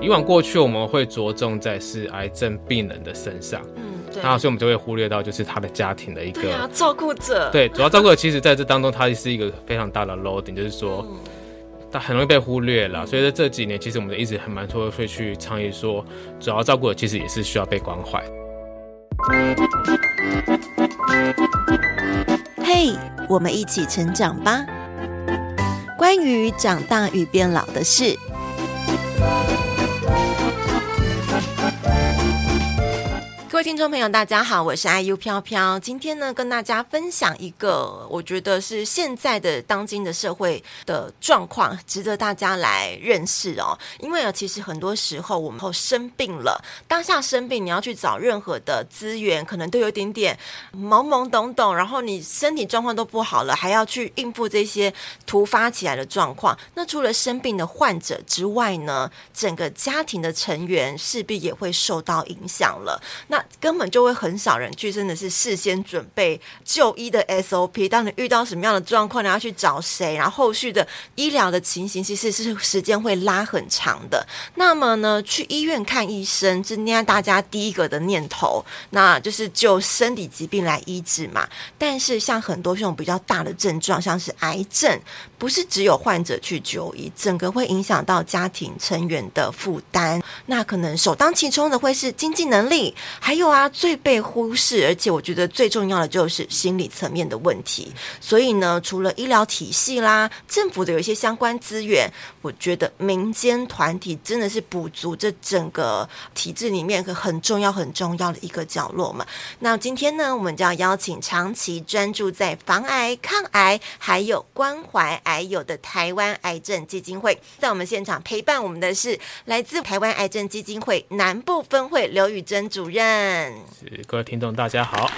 以往过去我们会着重在是癌症病人的身上，嗯，对，那所以我们就会忽略到就是他的家庭的一个照顾者，对，主要照顾者其实在这当中，他是一个非常大的 loading，就是说，他很容易被忽略了。所以在这几年，其实我们一直很蛮多会去倡议说，主要照顾者其实也是需要被关怀。嘿，我们一起成长吧，关于长大与变老的事。听众朋友，大家好，我是 IU 飘飘。今天呢，跟大家分享一个我觉得是现在的当今的社会的状况，值得大家来认识哦。因为啊，其实很多时候我们后生病了，当下生病，你要去找任何的资源，可能都有点点懵懵懂懂，然后你身体状况都不好了，还要去应付这些突发起来的状况。那除了生病的患者之外呢，整个家庭的成员势必也会受到影响了。那根本就会很少人去，真的是事先准备就医的 SOP。当你遇到什么样的状况，你要去找谁，然后后续的医疗的情形，其实是时间会拉很长的。那么呢，去医院看医生，是念大家第一个的念头，那就是就身体疾病来医治嘛。但是像很多这种比较大的症状，像是癌症，不是只有患者去就医，整个会影响到家庭成员的负担。那可能首当其冲的会是经济能力，还有啊，最被忽视，而且我觉得最重要的就是心理层面的问题。所以呢，除了医疗体系啦，政府的有一些相关资源，我觉得民间团体真的是补足这整个体制里面很重要、很重要的一个角落嘛。那今天呢，我们就要邀请长期专注在防癌、抗癌还有关怀癌友的台湾癌症基金会，在我们现场陪伴我们的是来自台湾癌症基金会南部分会刘宇珍主任。是各位听众，大家好。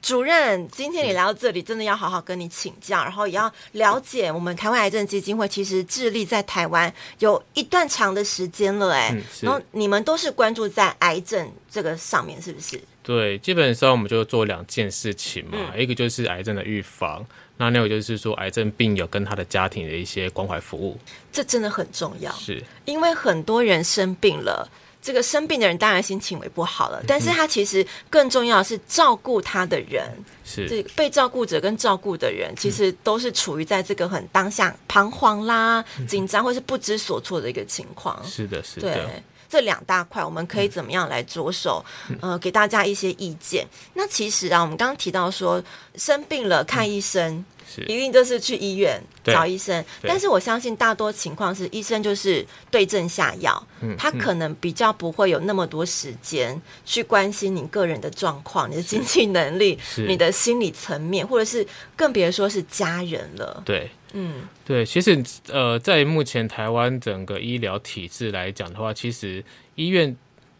主任，今天你来到这里，真的要好好跟你请教，然后也要了解我们台湾癌症基金会其实致力在台湾有一段长的时间了，哎、嗯，然后你们都是关注在癌症这个上面，是不是？对，基本上我们就做两件事情嘛，嗯、一个就是癌症的预防，那另外就是说癌症病友跟他的家庭的一些关怀服务，这真的很重要，是因为很多人生病了。这个生病的人当然心情也不好了，但是他其实更重要的是照顾他的人，是这被照顾者跟照顾的人，其实都是处于在这个很当下彷徨啦、紧张或是不知所措的一个情况。是的，是的。对，这两大块我们可以怎么样来着手？呃，给大家一些意见。那其实啊，我们刚刚提到说生病了看医生。一定就是去医院找医生，但是我相信大多情况是医生就是对症下药，嗯，他可能比较不会有那么多时间去关心你个人的状况、你的经济能力、你的心理层面，或者是更别说是家人了。对，嗯，对，其实呃，在目前台湾整个医疗体制来讲的话，其实医院。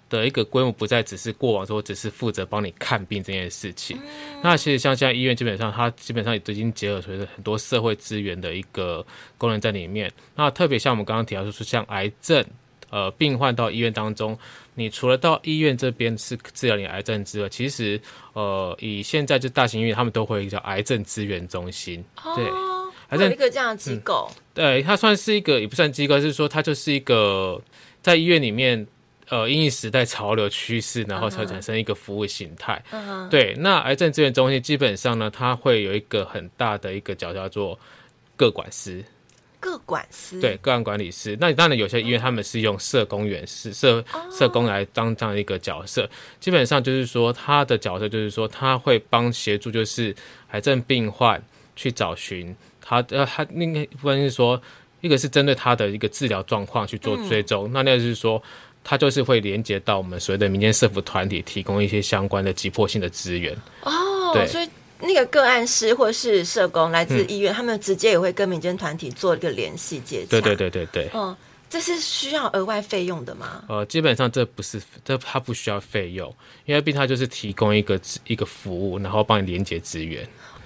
的一个规模不再只是过往说只是负责帮你看病这件事情，嗯、那其实像现在医院基本上它基本上也已经结合出很多社会资源的一个功能在里面。那特别像我们刚刚提到就是像癌症，呃，病患到医院当中，你除了到医院这边是治疗你癌症之外，其实呃，以现在就大型医院他们都会有一个叫癌症资源中心，对，还有一个这样的机构，嗯，对，它算是一个也不算机构，就是说它就是一个在医院里面。呃，因应时代潮流趋势，然后才产生一个服务形态。Uh-huh. 对，那癌症资源中心基本上呢，它会有一个很大的一个角叫做个管师。个管师。对，个案管理师。那当然有些医院他们是用社工员是社社工来当这样一个角色。Uh-huh. 基本上就是说，他的角色就是说，他会帮协助，就是癌症病患去找寻他呃，他应该不管是说，一个是针对他的一个治疗状况去做追踪，嗯、那那就是说。它就是会连接到我们所谓的民间社福团体，提供一些相关的急迫性的资源。哦，对，所以那个个案师或是社工来自医院，嗯、他们直接也会跟民间团体做一个联系接洽。对对对对对。哦，这是需要额外费用的吗？呃，基本上这不是，这它不需要费用，因为毕竟它就是提供一个一个服务，然后帮你连接资源。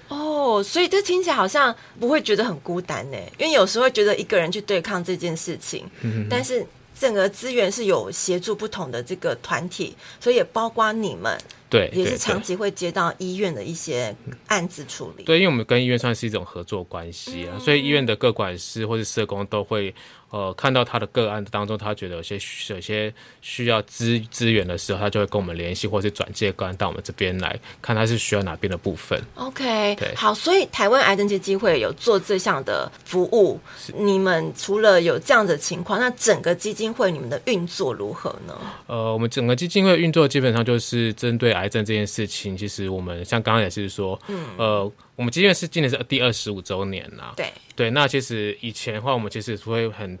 哦，所以这听起来好像不会觉得很孤单呢，因为有时候会觉得一个人去对抗这件事情，嗯、但是。整个资源是有协助不同的这个团体，所以也包括你们。对，也是长期会接到医院的一些案子处理。对，因为我们跟医院算是一种合作关系啊，嗯、所以医院的各管师或是社工都会。呃，看到他的个案当中，他觉得有些有些需要资资源的时候，他就会跟我们联系，或是转介个案到我们这边来看他是需要哪边的部分。OK，对，好，所以台湾癌症基金会有做这项的服务。你们除了有这样的情况，那整个基金会你们的运作如何呢？呃，我们整个基金会运作基本上就是针对癌症这件事情。其实我们像刚刚也是说，嗯，呃。我们基金会是今年是第二十五周年了，对对。那其实以前的话，我们其实会很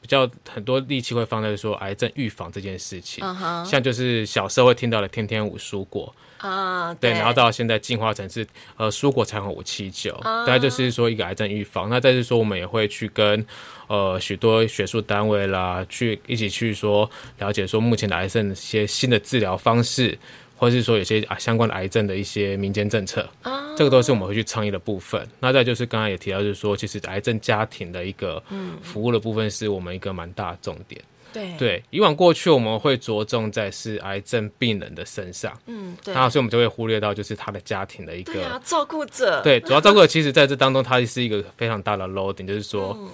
比较很多力气会放在说癌症预防这件事情，uh huh. 像就是小时候会听到的天天五蔬果啊，uh, 对，然后到现在进化成是呃蔬果常红五七九，大概就是说一个癌症预防。那再是说，我们也会去跟呃许多学术单位啦，去一起去说了解说目前的癌症一些新的治疗方式。或者是说有些啊相关的癌症的一些民间政策，oh. 这个都是我们会去倡议的部分。那再就是刚刚也提到，就是说其实癌症家庭的一个服务的部分，是我们一个蛮大的重点。对对，以往过去我们会着重在是癌症病人的身上，嗯，对，然后所以我们就会忽略到就是他的家庭的一个照顾者。对，主要照顾者其实在这当中，它是一个非常大的 loading，就是说。嗯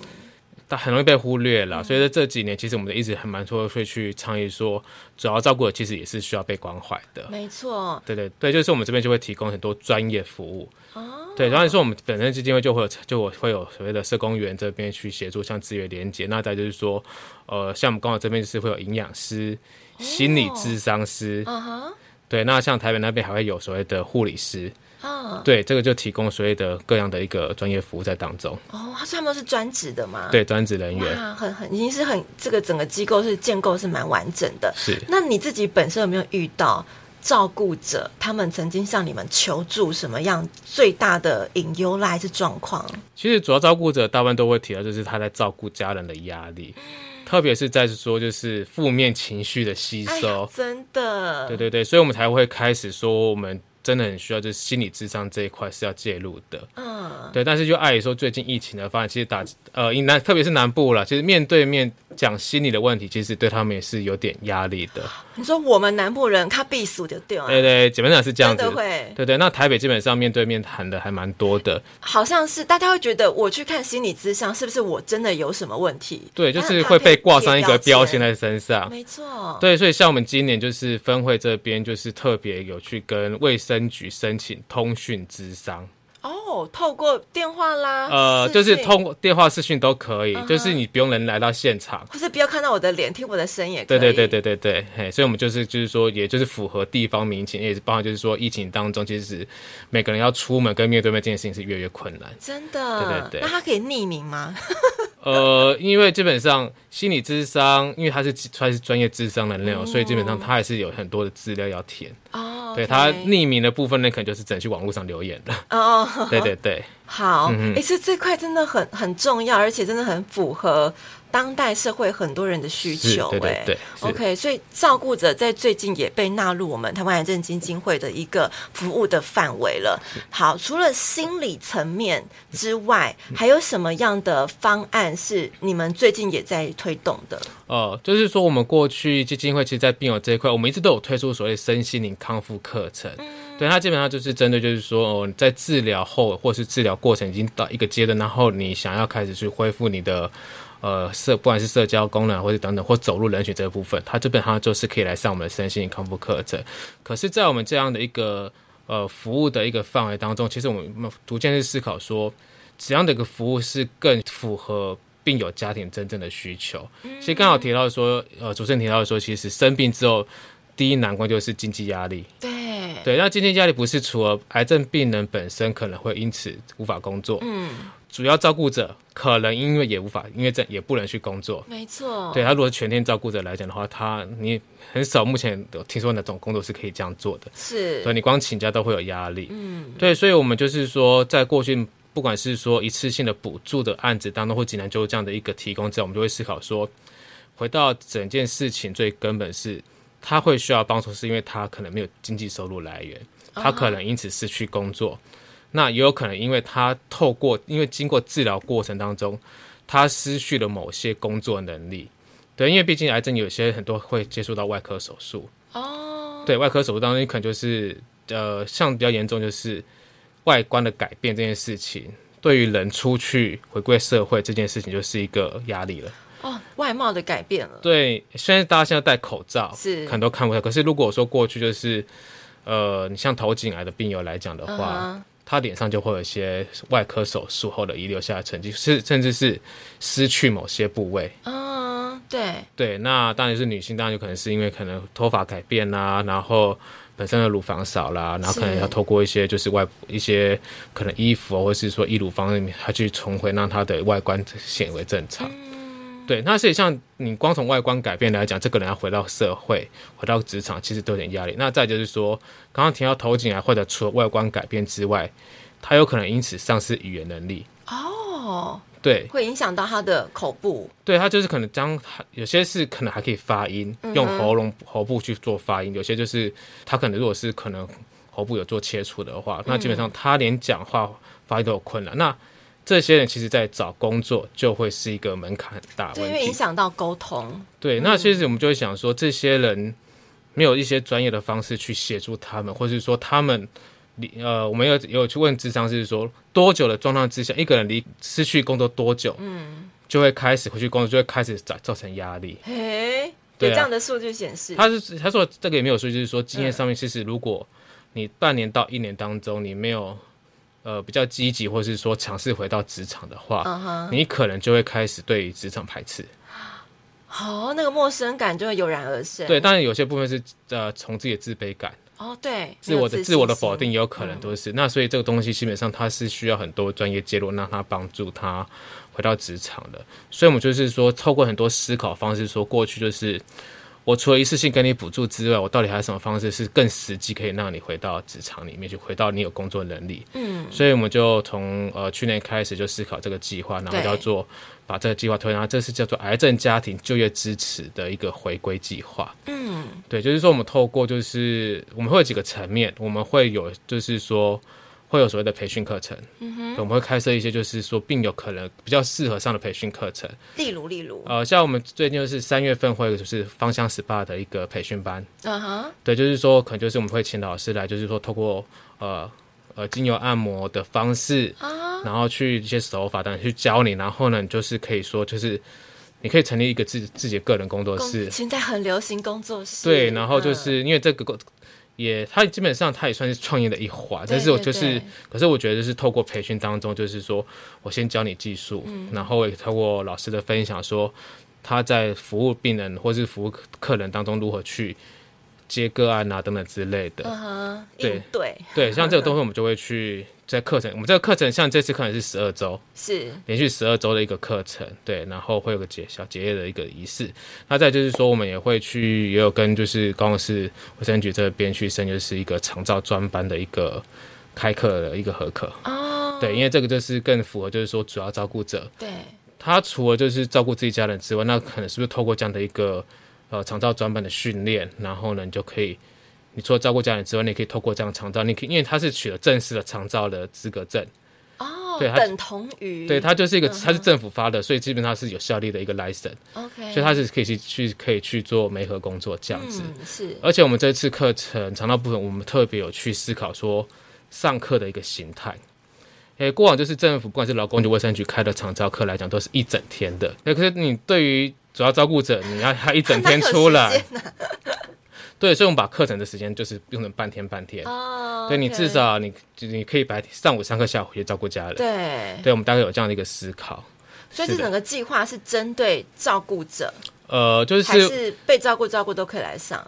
但很容易被忽略了，所以在这几年，其实我们一直很蛮多会去倡议说，主要照顾的其实也是需要被关怀的。没错，对对对，就是我们这边就会提供很多专业服务。哦，对，然后说我们本身基金会就会有就我会有所谓的社工员这边去协助，像资源连接。那再就是说，呃，像我们刚好这边就是会有营养师、心理咨商师。嗯哼，对，那像台北那边还会有所谓的护理师。哦，对，这个就提供所谓的各样的一个专业服务在当中。哦，他说他们是专职的吗？对，专职人员。很很已经是很这个整个机构是建构是蛮完整的。是。那你自己本身有没有遇到照顾者他们曾经向你们求助什么样最大的隐忧还是状况？其实主要照顾者大部分都会提到，就是他在照顾家人的压力，嗯、特别是在说就是负面情绪的吸收。哎、真的。对对对，所以我们才会开始说我们。真的很需要，就是心理智商这一块是要介入的。嗯，对。但是就碍于说最近疫情的发展，其实打呃，南特别是南部了，其实面对面讲心理的问题，其实对他们也是有点压力的。你说我们南部人他避暑就对了。对对，基本上是这样子。真的会。对对，那台北基本上面对面谈的还蛮多的。好像是大家会觉得我去看心理咨商，是不是我真的有什么问题？对，就是会被挂上一个标签在身上。没错。对，所以像我们今年就是分会这边就是特别有去跟卫生。局申请通讯咨商。哦，透过电话啦，呃，就是通过电话视讯都可以，uh huh. 就是你不用人来到现场，或是不要看到我的脸，听我的声音也可以。对对对对对对，嘿，所以我们就是就是说，也就是符合地方民情，也是包含就是说，疫情当中，其实每个人要出门跟面对面这件事情是越来越困难。真的，对对对。那他可以匿名吗？呃，因为基本上心理智商，因为他是他是专业智商的内容，嗯、所以基本上他还是有很多的资料要填。哦，对，他匿名的部分呢，可能就是只能去网络上留言的。哦，对对对。好，哎、嗯哼，这这块真的很很重要，而且真的很符合。当代社会很多人的需求，哎，对对对，OK，所以照顾者在最近也被纳入我们台湾癌症基金会的一个服务的范围了。好，除了心理层面之外，还有什么样的方案是你们最近也在推动的？哦、呃，就是说我们过去基金会其实，在病友这一块，我们一直都有推出所谓身心灵康复课程。嗯、对，它基本上就是针对，就是说，哦，在治疗后或是治疗过程已经到一个阶段，然后你想要开始去恢复你的。呃，社不管是社交功能，或者等等，或走路人群这个部分，它基本上就是可以来上我们的身心康复课程。可是，在我们这样的一个呃服务的一个范围当中，其实我们逐渐去思考说，怎样的一个服务是更符合病友家庭真正的需求。其实刚好提到说，呃，主持人提到说，其实生病之后，第一难关就是经济压力。对对，那经济压力不是除了癌症病人本身可能会因此无法工作，嗯。主要照顾者可能因为也无法，因为这也不能去工作。没错，对他如果全天照顾者来讲的话，他你很少目前有听说哪种工作是可以这样做的。是，所以你光请假都会有压力。嗯，对，所以我们就是说，在过去不管是说一次性的补助的案子当中，或济南就这样的一个提供之后，我们就会思考说，回到整件事情最根本是，他会需要帮助，是因为他可能没有经济收入来源，他可能因此失去工作。哦那也有可能，因为他透过，因为经过治疗过程当中，他失去了某些工作能力。对，因为毕竟癌症有些很多会接触到外科手术。哦。对，外科手术当中，可能就是呃，像比较严重就是外观的改变这件事情，对于人出去回归社会这件事情，就是一个压力了。哦，外貌的改变了。对，虽然大家现在戴口罩，是可能都看不到。可是如果说过去就是呃，你像头颈癌的病友来讲的话。Uh huh. 他脸上就会有一些外科手术后的遗留下的痕迹，是甚至是失去某些部位。嗯，uh, 对对，那当然是女性，当然有可能是因为可能头发改变啦，然后本身的乳房少啦，然后可能要透过一些就是外一些可能衣服或是说义乳方面，它去重回让它的外观显为正常。嗯对，那所以像你光从外观改变来讲，这个人要回到社会、回到职场，其实都有点压力。那再就是说，刚刚提到头颈癌，或者除了外观改变之外，他有可能因此丧失语言能力。哦，对，会影响到他的口部。对，他就是可能将有些是可能还可以发音，用喉咙、喉部去做发音；有些就是他可能如果是可能喉部有做切除的话，那基本上他连讲话发音都有困难。那这些人其实，在找工作就会是一个门槛很大问题，对，因为影响到沟通。对，那其实我们就会想说，这些人没有一些专业的方式去协助他们，或者是说他们离呃，我们有有去问智商，是说多久的状况之下，一个人离失去工作多久，嗯，就会开始回去工作，就会开始造造成压力。嘿，对、啊、这样的数据显示，他是他说这个也没有数据，就是说经验上面，其实如果你半年到一年当中你没有。呃，比较积极，或是说尝试回到职场的话，uh huh. 你可能就会开始对职场排斥。好，oh, 那个陌生感就会油然而生。对，当然有些部分是呃，从自己的自卑感。哦，oh, 对，自我的自我的否定也有可能都是。嗯、那所以这个东西基本上它是需要很多专业介入，让他帮助他回到职场的。所以我们就是说，透过很多思考方式，说过去就是。我除了一次性给你补助之外，我到底还有什么方式是更实际，可以让你回到职场里面去，回到你有工作能力？嗯，所以我们就从呃去年开始就思考这个计划，然后叫做把这个计划推，然后这是叫做癌症家庭就业支持的一个回归计划。嗯，对，就是说我们透过就是我们会有几个层面，我们会有就是说。会有所谓的培训课程，嗯，我们会开设一些，就是说病友可能比较适合上的培训课程，例如，例如，呃，像我们最近就是三月份会有就是芳香 SPA 的一个培训班，嗯哼，对，就是说可能就是我们会请老师来，就是说透过呃呃精油按摩的方式，啊，然后去一些手法，等等去教你，然后呢，你就是可以说就是你可以成立一个自自己的个人工作室，现在很流行工作室，对，然后就是因为这个。也，他基本上他也算是创业的一环，但是我就是，可是我觉得就是透过培训当中，就是说我先教你技术，嗯、然后也透过老师的分享，说他在服务病人或是服务客人当中如何去接个案啊等等之类的，嗯、对。对。对，像这个东西我们就会去。在课程，我们这个课程像这次课程是十二周，是。连续十二周的一个课程，对，然后会有个结小结业的一个仪式。那再就是说，我们也会去，也有跟就是高雄市卫生局这边去申，就是一个长照专班的一个开课的一个合课。哦。对，因为这个就是更符合，就是说主要照顾者，对，他除了就是照顾自己家人之外，那可能是不是透过这样的一个呃长照专班的训练，然后呢，你就可以。你除了照顾家人之外，你可以透过这样长照，你可以因为他是取了正式的长照的资格证哦，对，等同于对，他就是一个，他是政府发的，所以基本上是有效力的一个 license。OK，所以他是可以去去可以去做媒合工作这样子。是，而且我们这次课程长照部分，我们特别有去思考说上课的一个形态。诶，过往就是政府不管是劳工局、卫生局开的长照课来讲，都是一整天的。那可是你对于主要照顾者，你要他一整天出来。对，所以我们把课程的时间就是用成半天半天。哦，对，你至少你你可以白天上午上课，下午回去照顾家人。对，对，我们大概有这样的一个思考。所以这整个计划是针对照顾者，呃，就是还是被照顾照顾都可以来上。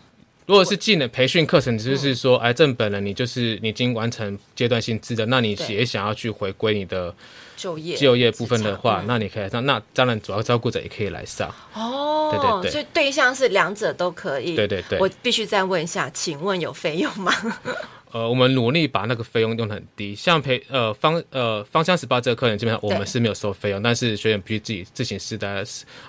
如果是技能培训课程，就是说癌症本人你就是你已经完成阶段性资的，那你也想要去回归你的。就业就业部分的话，那你可以上。那当然，主要照顾者也可以来上。哦，对对对，所以对象是两者都可以。对对对，我必须再问一下，请问有费用吗？呃，我们努力把那个费用用的很低，像培呃芳呃芳香 SPA 这个课程，基本上我们是没有收费用，但是学员必须自己自行负担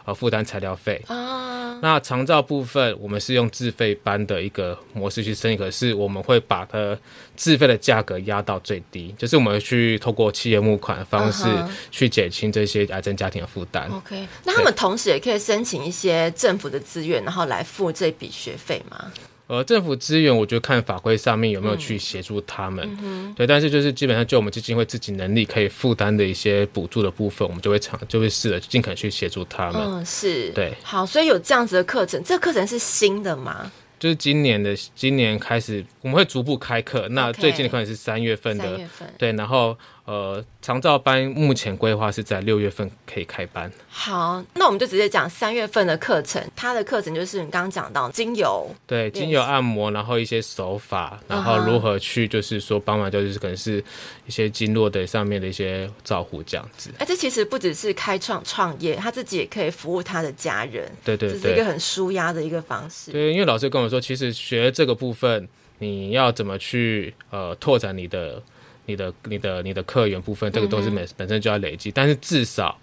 呃负担材料费啊。那长照部分，我们是用自费班的一个模式去申请，可是我们会把它自费的价格压到最低，就是我们去透过企业募款的方式去减轻这些癌症家庭的负担。OK，、uh. 那他们同时也可以申请一些政府的资源，然后来付这笔学费吗？呃，政府资源，我觉得看法规上面有没有去协助他们，嗯、对。但是就是基本上就我们基金会自己能力可以负担的一些补助的部分，我们就会尝就会试着尽可能去协助他们。嗯，是对。好，所以有这样子的课程，这个课程是新的吗？就是今年的，今年开始我们会逐步开课。那最近的课程是三月份的，三月份。对，然后。呃，长照班目前规划是在六月份可以开班。好，那我们就直接讲三月份的课程。它的课程就是你刚刚讲到精油，对，精油按摩，然后一些手法，然后如何去就是说帮忙，就是可能是一些经络的上面的一些照护这样子。哎、欸，这其实不只是开创创业，他自己也可以服务他的家人。对对对，这是一个很舒压的一个方式。对，因为老师跟我说，其实学这个部分，你要怎么去呃拓展你的。你的、你的、你的客源部分，这个都是本本身就要累积，嗯、但是至少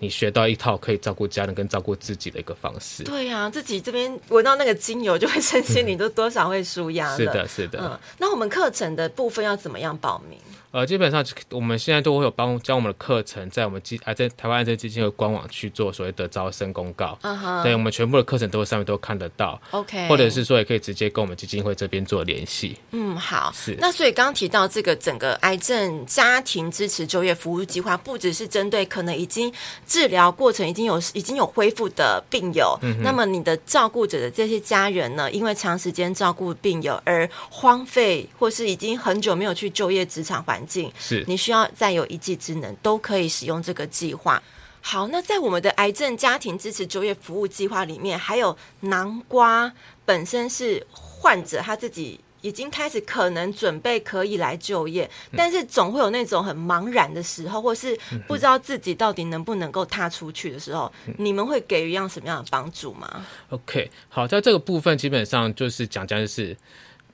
你学到一套可以照顾家人跟照顾自己的一个方式。对呀、啊，自己这边闻到那个精油，就会身心你都多少会舒压。是的，是的。嗯，那我们课程的部分要怎么样报名？呃，基本上我们现在都会有帮将我们的课程在我们基癌症台湾癌症基金会官网去做所谓的招生公告。对，我们全部的课程都上面都看得到。OK，或者是说也可以直接跟我们基金会这边做联系。嗯，好。是。那所以刚刚提到这个整个癌症家庭支持就业服务计划，不只是针对可能已经治疗过程已经有已经有恢复的病友，嗯，那么你的照顾者的这些家人呢，因为长时间照顾病友而荒废，或是已经很久没有去就业职场环。是你需要再有一技之能，都可以使用这个计划。好，那在我们的癌症家庭支持就业服务计划里面，还有南瓜本身是患者他自己已经开始可能准备可以来就业，但是总会有那种很茫然的时候，或是不知道自己到底能不能够踏出去的时候，你们会给予一样什么样的帮助吗？OK，好，在这个部分基本上就是讲讲就是。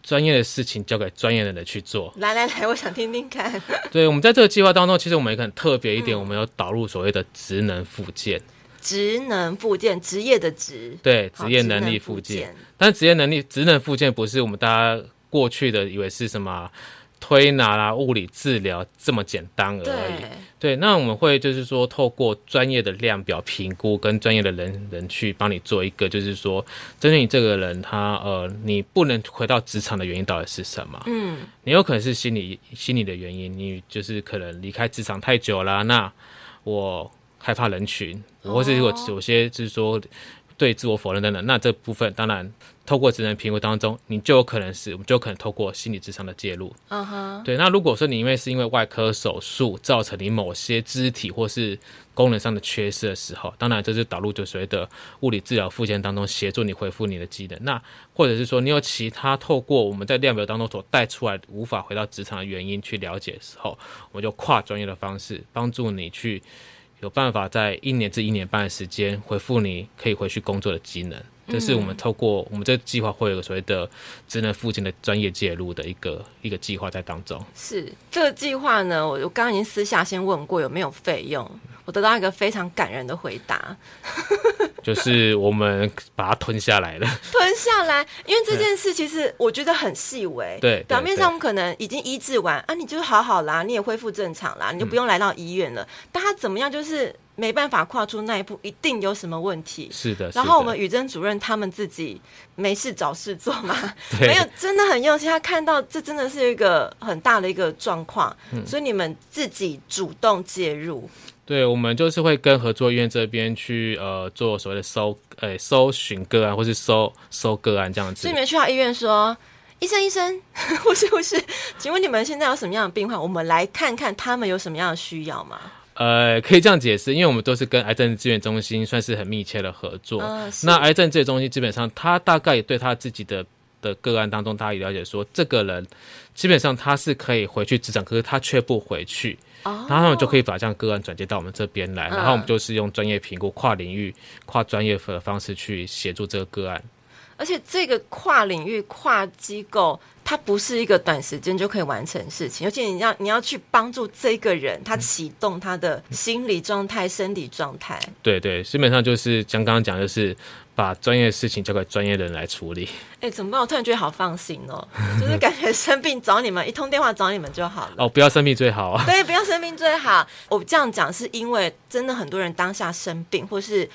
专业的事情交给专业的人去做。来来来，我想听听看。对，我们在这个计划当中，其实我们也很特别一点，嗯、我们有导入所谓的职能附件。职能附件，职业的职。对，职业能力附件。但职业能力、职能附件不是我们大家过去的以为是什么？推拿啦、物理治疗这么简单而已。对，对，那我们会就是说，透过专业的量表评估，跟专业的人人去帮你做一个，就是说，针对你这个人，他呃，你不能回到职场的原因到底是什么？嗯，你有可能是心理心理的原因，你就是可能离开职场太久了。那我害怕人群，或是有有些就是说。对自我否认等等，那这部分当然透过职能评估当中，你就有可能是，我们就有可能透过心理智商的介入。嗯哼，对。那如果说你因为是因为外科手术造成你某些肢体或是功能上的缺失的时候，当然这是导入就所谓的物理治疗附件当中协助你恢复你的机能。那或者是说你有其他透过我们在量表当中所带出来无法回到职场的原因去了解的时候，我们就跨专业的方式帮助你去。有办法在一年至一年半的时间恢复你可以回去工作的机能，这是我们透过我们这个计划会有个所谓的职能附近的专业介入的一个一个计划在当中。是这个计划呢，我我刚刚已经私下先问过有没有费用。我得到一个非常感人的回答，就是我们把它吞下来了。吞下来，因为这件事其实我觉得很细微。对，表面上我们可能已经医治完啊，你就好好啦，你也恢复正常啦，你就不用来到医院了。嗯、但他怎么样，就是没办法跨出那一步，一定有什么问题。是的。然后我们宇珍主任他们自己没事找事做嘛，没有真的很用心。他看到这真的是一个很大的一个状况，嗯、所以你们自己主动介入。对，我们就是会跟合作医院这边去呃做所谓的搜呃搜寻个案，或是搜搜个案这样子。所以你们去到医院说，医生医生，护士护士，请问你们现在有什么样的病患？我们来看看他们有什么样的需要吗？呃，可以这样解释，因为我们都是跟癌症资源中心算是很密切的合作。呃、那癌症资源中心基本上，他大概也对他自己的的个案当中，他也了解说，这个人基本上他是可以回去职场，可是他却不回去。然后他们就可以把这样个案转接到我们这边来，然后我们就是用专业评估、跨领域、跨专业的方式去协助这个个案。而且这个跨领域、跨机构，它不是一个短时间就可以完成的事情，而且你要你要去帮助这个人，他启动他的心理状态、生理状态。对对，基本上就是像刚刚讲，就是。把专业的事情交给专业的人来处理。哎、欸，怎么办？我突然觉得好放心哦，就是感觉生病找你们，一通电话找你们就好了。哦，不要生病最好啊。对，不要生病最好。我这样讲是因为真的很多人当下生病，或是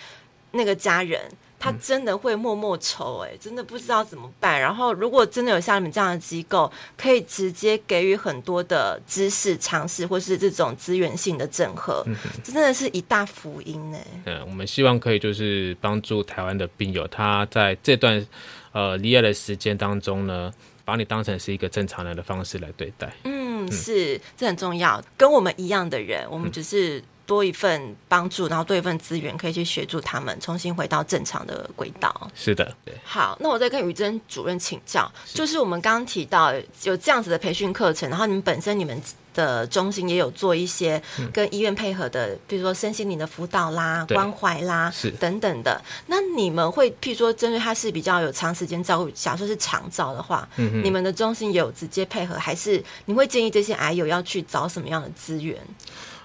那个家人。他真的会默默筹，哎，真的不知道怎么办。然后，如果真的有像你们这样的机构，可以直接给予很多的知识、尝试，或是这种资源性的整合，嗯、这真的是一大福音呢。嗯，我们希望可以就是帮助台湾的病友，他在这段呃罹癌的时间当中呢，把你当成是一个正常人的方式来对待。嗯，是，这很重要。跟我们一样的人，我们只是。多一份帮助，然后多一份资源，可以去协助他们重新回到正常的轨道。是的，对。好，那我再跟宇珍主任请教，是就是我们刚刚提到有这样子的培训课程，然后你们本身你们的中心也有做一些跟医院配合的，嗯、比如说身心灵的辅导啦、对关怀啦，是等等的。那你们会譬如说针对他是比较有长时间照顾，假如说是长照的话，嗯、你们的中心也有直接配合，还是你会建议这些癌友要去找什么样的资源？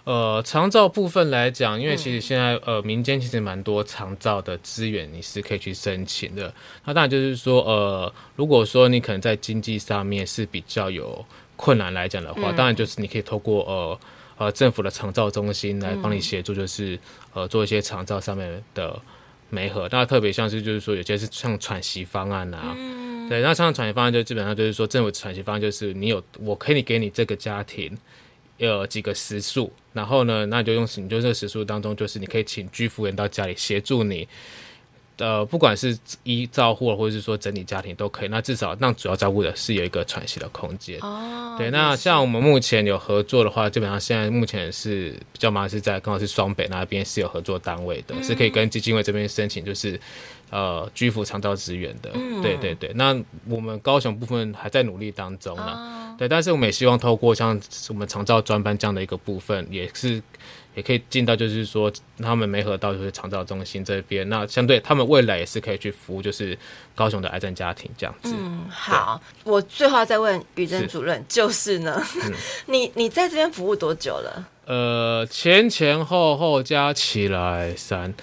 呃，长照部分来讲，因为其实现在呃民间其实蛮多长照的资源，你是可以去申请的。那当然就是说，呃，如果说你可能在经济上面是比较有困难来讲的话，嗯、当然就是你可以透过呃呃政府的长照中心来帮你协助，就是、嗯、呃做一些长照上面的媒合。那特别像是就是说有些是像喘息方案啊，嗯、对，那像喘息方案就基本上就是说政府喘息方案就是你有我可以给你这个家庭。有几个时数，然后呢，那你就用你就这个时数当中，就是你可以请居服员到家里协助你，呃，不管是一照护或者是说整理家庭都可以。那至少让主要照顾的是有一个喘息的空间。哦，对，那像我们目前有合作的话，基本上现在目前是比较忙是在刚好是双北那边是有合作单位的，嗯、是可以跟基金会这边申请，就是。呃，居服长照资源的，嗯、对对对。那我们高雄部分还在努力当中呢，哦、对。但是我们也希望透过像我们长照专班这样的一个部分，也是也可以进到，就是说他们没合到就是长照中心这边。那相对他们未来也是可以去服务，就是高雄的癌症家庭这样子。嗯，好。我最后要再问语臻主任，是就是呢，嗯、你你在这边服务多久了？呃，前前后后加起来三。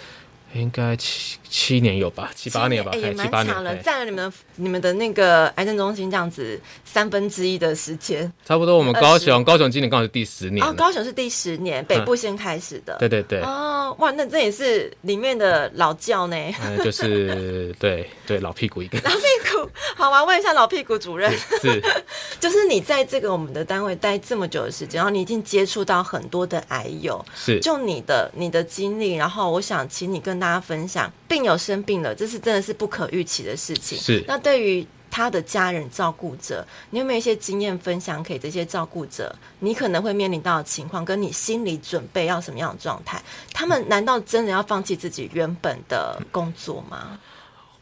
应该七七年有吧，七八年吧，也蛮长了，占了你们你们的那个癌症中心这样子三分之一的时间，差不多。我们高雄高雄今年刚好是第十年，哦，高雄是第十年，北部先开始的，对对对。哦，哇，那这也是里面的老教呢，就是对对老屁股一个，老屁股。好，我要问一下老屁股主任，是，就是你在这个我们的单位待这么久的时间，然后你已经接触到很多的癌友，是，就你的你的经历，然后我想请你跟大家分享，病友生病了，这是真的是不可预期的事情。是。那对于他的家人照顾者，你有没有一些经验分享给这些照顾者？你可能会面临到的情况，跟你心理准备要什么样的状态？他们难道真的要放弃自己原本的工作吗？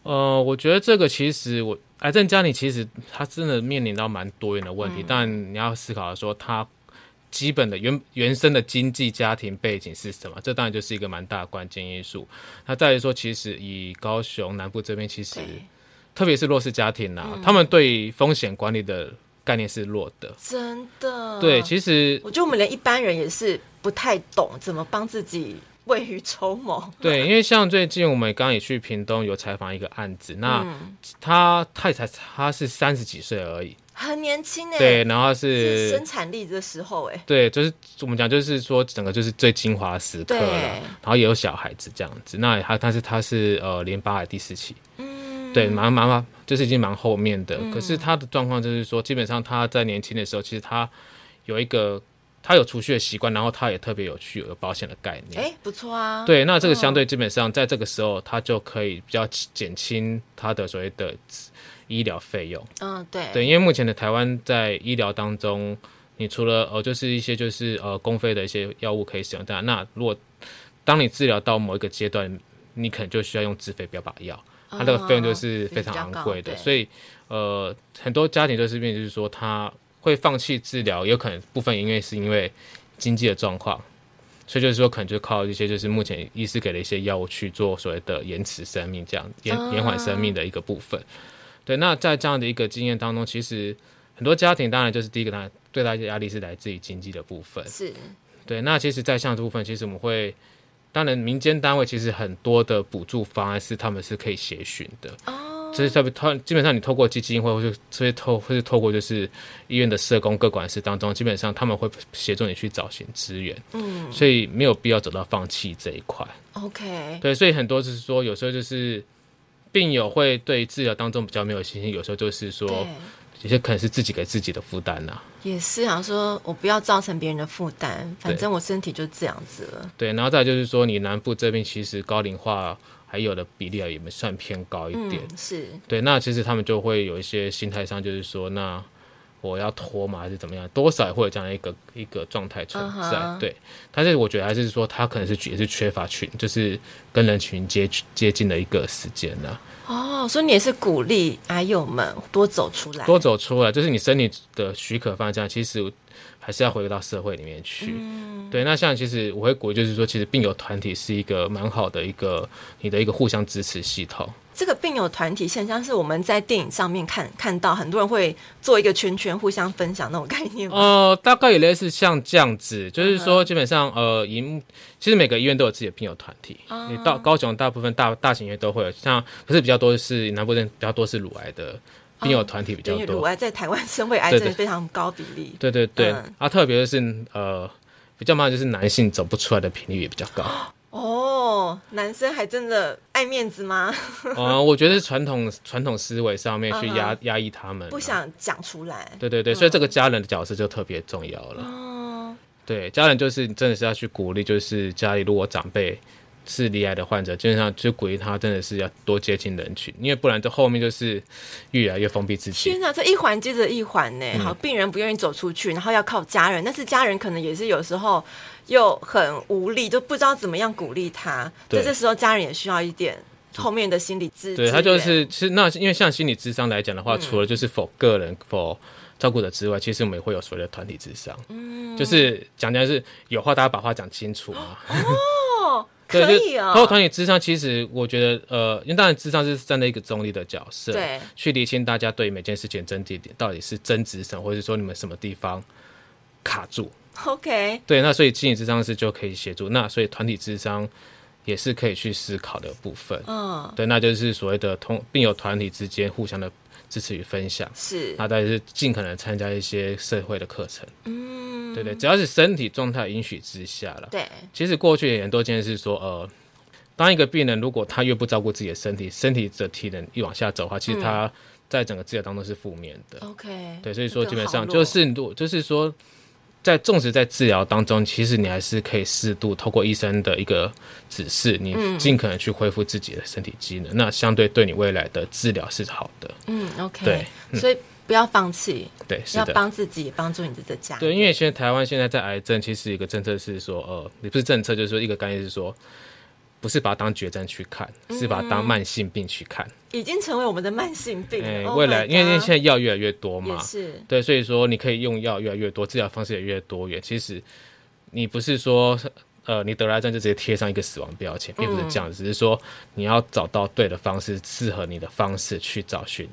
呃，我觉得这个其实我癌症家里其实他真的面临到蛮多元的问题，嗯、但你要思考的说他。基本的原原生的经济家庭背景是什么？这当然就是一个蛮大的关键因素。那再来说，其实以高雄南部这边，其实特别是弱势家庭啊，嗯、他们对风险管理的概念是弱的。真的？对，其实我觉得我们连一般人也是不太懂怎么帮自己未雨绸缪。对，因为像最近我们刚刚也去屏东有采访一个案子，那他太太他是三十几岁而已。很年轻哎，对，然后是，是生产力的时候哎，对，就是我们讲，就是说整个就是最精华时刻了，然后也有小孩子这样子，那他但是他是呃淋巴癌第四期，嗯，对，蛮蛮蛮，就是已经蛮后面的，嗯、可是他的状况就是说，基本上他在年轻的时候，其实他有一个他有储蓄的习惯，然后他也特别有去有保险的概念，哎，不错啊，对，那这个相对基本上在这个时候，他就可以比较减轻他的所谓的。医疗费用，嗯，对，对，因为目前的台湾在医疗当中，你除了呃，就是一些就是呃公费的一些药物可以使用，但那如果当你治疗到某一个阶段，你可能就需要用自费标靶药，它这个费用就是非常昂贵的，所以呃，很多家庭就是变，就是说他会放弃治疗，有可能部分因为是因为经济的状况，所以就是说可能就靠一些就是目前医师给的一些药物去做所谓的延迟生命这样延延缓生命的一个部分。对，那在这样的一个经验当中，其实很多家庭当然就是第一个，他对他的压力是来自于经济的部分。是，对。那其实，在像这部分，其实我们会，当然民间单位其实很多的补助方案是他们是可以协寻的。哦。就是特别透，基本上你透过基金会，或是这些透，或是透过就是医院的社工各管事当中，基本上他们会协助你去找寻资源。嗯。所以没有必要走到放弃这一块。OK。对，所以很多就是说，有时候就是。病友会对治疗当中比较没有信心，有时候就是说，有些可能是自己给自己的负担呐。也是想，说我不要造成别人的负担，反正我身体就这样子了。对，然后再就是说，你南部这边其实高龄化还有的比例啊，也算偏高一点。嗯、是对，那其实他们就会有一些心态上，就是说那。我要拖嘛，还是怎么样？多少也会有这样一个一个状态存在。Uh huh. 对，但是我觉得还是说，他可能是也是缺乏群，就是跟人群接接近的一个时间呢。哦，oh, 所以你也是鼓励阿友们多走出来，多走出来，就是你身体的许可方向，其实还是要回归到社会里面去。嗯、对，那像其实我会鼓励，就是说，其实病友团体是一个蛮好的一个你的一个互相支持系统。这个病友团体现象是我们在电影上面看看到，很多人会做一个圈圈，互相分享那种概念吗？呃，大概也类似像这样子，就是说基本上呃，银其实每个医院都有自己的病友团体。你到高雄，大部分大大型医院都会有，像不是比较多是南部人比较多是乳癌的病友团体比较多。乳癌在台湾身为癌症非常高比例。对对对，啊，特别是呃比较麻烦就是男性走不出来的频率也比较高。哦，男生还真的爱面子吗？哦、嗯，我觉得是传统传统思维上面去压压、uh. 抑他们，不想讲出来。对对对，嗯、所以这个家人的角色就特别重要了。哦，uh. 对，家人就是真的是要去鼓励，就是家里如果长辈是罹癌的患者，基本上就鼓励他真的是要多接近人群，因为不然这后面就是越来越封闭自己。天哪，这一环接着一环呢。好，病人不愿意走出去，然后要靠家人，但是家人可能也是有时候。又很无力，就不知道怎么样鼓励他。对在这时候，家人也需要一点后面的心理支持。对，他就是，其实那因为像心理智商来讲的话，嗯、除了就是否个人否照顾者之外，其实我们也会有所谓的团体智商。嗯，就是讲讲是有话大家把话讲清楚嘛。哦，可以啊、哦。包括团体智商，其实我觉得，呃，因为当然智商是站在一个中立的角色，对，去理清大家对每件事情争议点到底是争执什么，或者说你们什么地方卡住。OK，对，那所以心理智商师就可以协助，那所以团体智商也是可以去思考的部分。嗯，对，那就是所谓的同病友团体之间互相的支持与分享。是，那再是尽可能参加一些社会的课程。嗯，对对，只要是身体状态允许之下了。对，其实过去也很多件事说，呃，当一个病人如果他越不照顾自己的身体，身体的体能越往下走的话，其实他在整个治疗当中是负面的。OK，嗯，对，所以说基本上就是就是说。在纵使在治疗当中，其实你还是可以适度透过医生的一个指示，你尽可能去恢复自己的身体机能。嗯、那相对对你未来的治疗是好的。嗯，OK。对，嗯、所以不要放弃。对，是要帮自己，帮助你的家。对，因为现在台湾现在在癌症，其实一个政策是说，呃，也不是政策，就是说一个概念是说。不是把它当绝症去看，是把它当慢性病去看，已经成为我们的慢性病。哎，未来因为因为现在药越来越多嘛，是对，所以说你可以用药越来越多，治疗方式也越多元。其实你不是说呃，你得了癌症就直接贴上一个死亡标签，并不是这样，只是说你要找到对的方式，适合你的方式去找寻，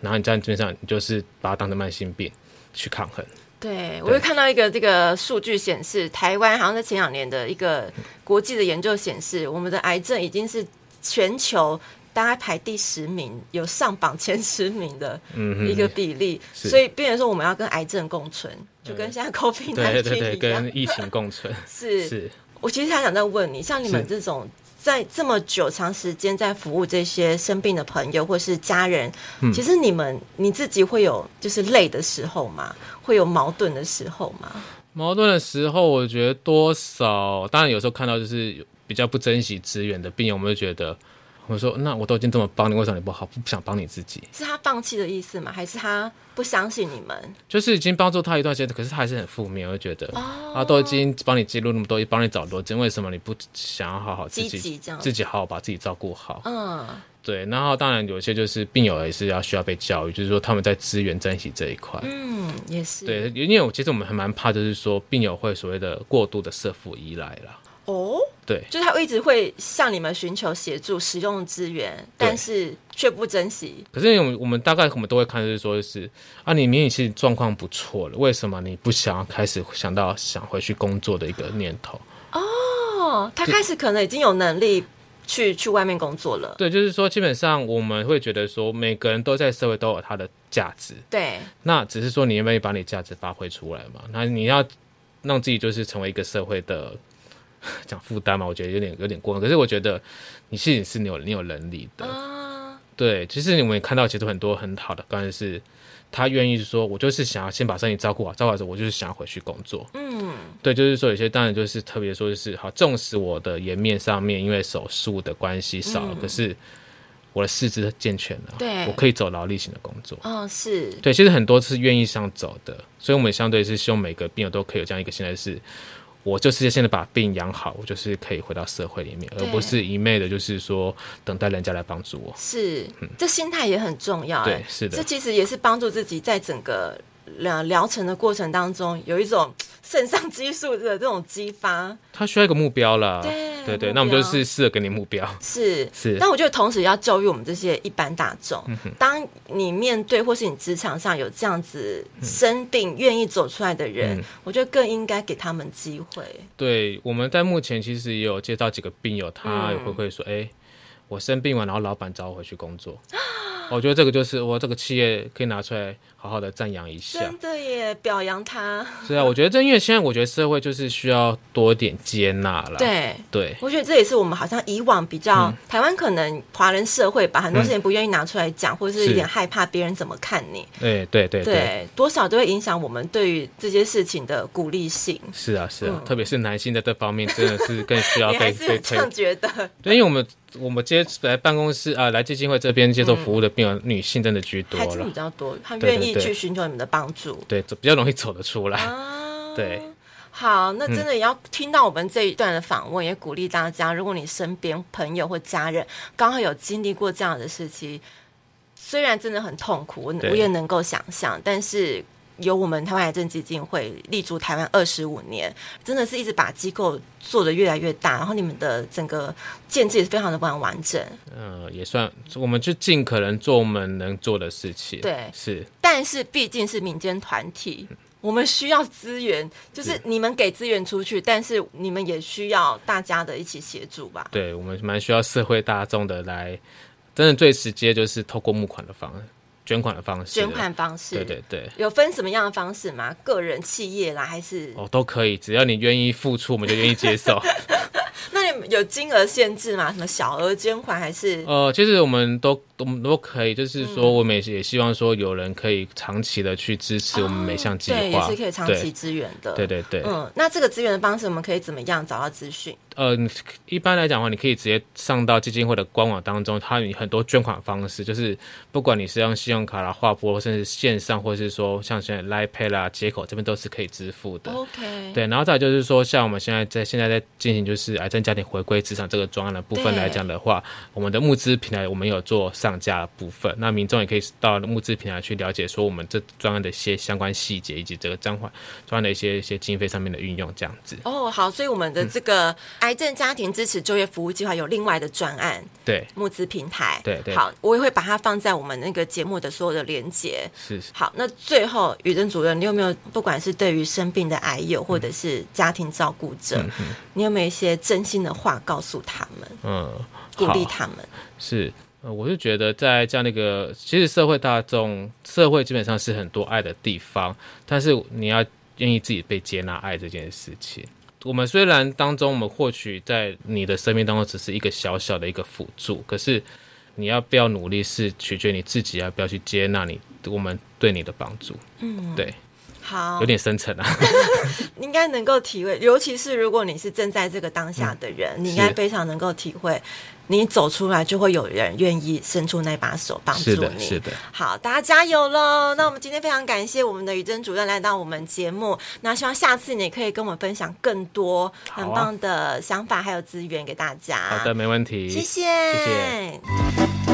然后你在基本上你就是把它当成慢性病去抗衡。对，我又看到一个这个数据显示，台湾好像在前两年的一个国际的研究显示，我们的癌症已经是全球大概排第十名，有上榜前十名的一个比例。嗯、所以，变成说我们要跟癌症共存，就跟现在 COVID 对对对，跟疫情共存。是，是。我其实还想再问你，像你们这种。在这么久长时间在服务这些生病的朋友或是家人，嗯、其实你们你自己会有就是累的时候吗？会有矛盾的时候吗？矛盾的时候，我觉得多少，当然有时候看到就是比较不珍惜资源的病人，我们就觉得。我说：“那我都已经这么帮你，为什么你不好？不想帮你自己？是他放弃的意思吗？还是他不相信你们？就是已经帮助他一段时间，可是他还是很负面，我就觉得、哦、啊，都已经帮你记录那么多，帮你找罗针，为什么你不想要好好自己自己好好把自己照顾好？嗯，对。然后当然有些就是病友也是要需要被教育，就是说他们在资源珍惜这一块，嗯，也是对。因为我其实我们还蛮怕，就是说病友会所谓的过度的社服依赖了。”哦，对，就是他一直会向你们寻求协助、使用资源，但是却不珍惜。可是我们我们大概我们都会看，就是说是啊，你明明其实状况不错了，为什么你不想要开始想到想回去工作的一个念头？哦，他开始可能已经有能力去去外面工作了。对，就是说基本上我们会觉得说，每个人都在社会都有他的价值。对，那只是说你愿不愿意把你价值发挥出来嘛？那你要让自己就是成为一个社会的。讲负担嘛，我觉得有点有点过分。可是我觉得你其实是你有你有能力的，对，其实你们也看到，其实很多很好的，当然是他愿意说，我就是想要先把身体照顾好，照顾好之后，我就是想要回去工作。嗯，对，就是说有些当然就是特别说就是好，纵使我的颜面上面因为手术的关系少了，嗯、可是我的四肢健全了，对，我可以走劳力型的工作。哦，是对，其实很多是愿意想走的，所以我们相对是希望每个病友都可以有这样一个心态是。我就是现在把病养好，我就是可以回到社会里面，而不是一昧的，就是说等待人家来帮助我。是，嗯、这心态也很重要。对，是的，这其实也是帮助自己在整个疗疗程的过程当中有一种。肾上激素的这种激发，他需要一个目标了。对对对，那我们就是试着给你目标。是是，但我觉得同时要教育我们这些一般大众，嗯、当你面对或是你职场上有这样子生病愿、嗯、意走出来的人，嗯、我觉得更应该给他们机会。对，我们在目前其实也有接到几个病友，他也会会说：“哎、我生病完，然后老板找我回去工作。”我觉得这个就是我这个企业可以拿出来好好的赞扬一下，真的耶，表扬他。是啊，我觉得这因为现在我觉得社会就是需要多点接纳了。对对，我觉得这也是我们好像以往比较、嗯、台湾可能华人社会把很多事情不愿意拿出来讲，嗯、或者是有点害怕别人怎么看你。对对对对，多少都会影响我们对于这些事情的鼓励性。是啊是啊，嗯、特别是男性在这方面真的是更需要 被被样觉得？对，因为我们。我们接来办公室啊，来基金会这边接受服务的病人，嗯、女性真的居多了，还是比较多，她愿意去寻求你们的帮助，对，比较容易走得出来。啊、对，好，那真的也要听到我们这一段的访问，嗯、也鼓励大家，如果你身边朋友或家人刚好有经历过这样的事情，虽然真的很痛苦，我我也能够想象，但是。由我们台湾癌症基金会立足台湾二十五年，真的是一直把机构做的越来越大，然后你们的整个建制也是非常的完完整。嗯、呃，也算，我们就尽可能做我们能做的事情。对，是。但是毕竟是民间团体，嗯、我们需要资源，就是你们给资源出去，但是你们也需要大家的一起协助吧。对，我们蛮需要社会大众的来，真的最直接就是透过募款的方式。捐款的方式，捐款方式，对对对，有分什么样的方式吗？个人、企业啦，还是哦，都可以，只要你愿意付出，我们就愿意接受。那你有金额限制吗？什么小额捐款还是？呃，其实我们都。我们都可以，就是说，我们也希望说，有人可以长期的去支持我们每项计划，对，也是可以长期支援的。对对对，嗯，那这个资源的方式，我们可以怎么样找到资讯？呃，一般来讲的话，你可以直接上到基金会的官网当中，它有很多捐款方式，就是不管你是用信用卡啦、划拨，甚至线上，或者是说像现在 Line Pay 啦、接口这边都是可以支付的。OK，对，然后再就是说，像我们现在在现在在进行就是癌症家庭回归职场这个专案的部分来讲的话，我们的募资平台我们有做上。加部分，那民众也可以到募资平台去了解，说我们这专案的一些相关细节，以及这个专款专案的一些一些经费上面的运用，这样子。哦，好，所以我们的这个癌症家庭支持就业服务计划有另外的专案，对，募资平台，对对。好，我也会把它放在我们那个节目的所有的连接。是是。好，那最后宇珍主任，你有没有不管是对于生病的癌友，或者是家庭照顾者，嗯、你有没有一些真心的话告诉他们？嗯，鼓励他们。是。呃，我是觉得在这样的一个，其实社会大众，社会基本上是很多爱的地方，但是你要愿意自己被接纳爱这件事情。我们虽然当中，我们或许在你的生命当中只是一个小小的一个辅助，可是你要不要努力，是取决于你自己要不要去接纳你我们对你的帮助。嗯，对。好，有点深沉啊，应该能够体会，尤其是如果你是正在这个当下的人，嗯、你应该非常能够体会，你走出来就会有人愿意伸出那把手帮助你。是的，是的。好，大家加油喽！那我们今天非常感谢我们的宇珍主任来到我们节目，那希望下次你可以跟我们分享更多很棒的想法还有资源给大家。好，啊、好的，没问题。谢谢，谢谢。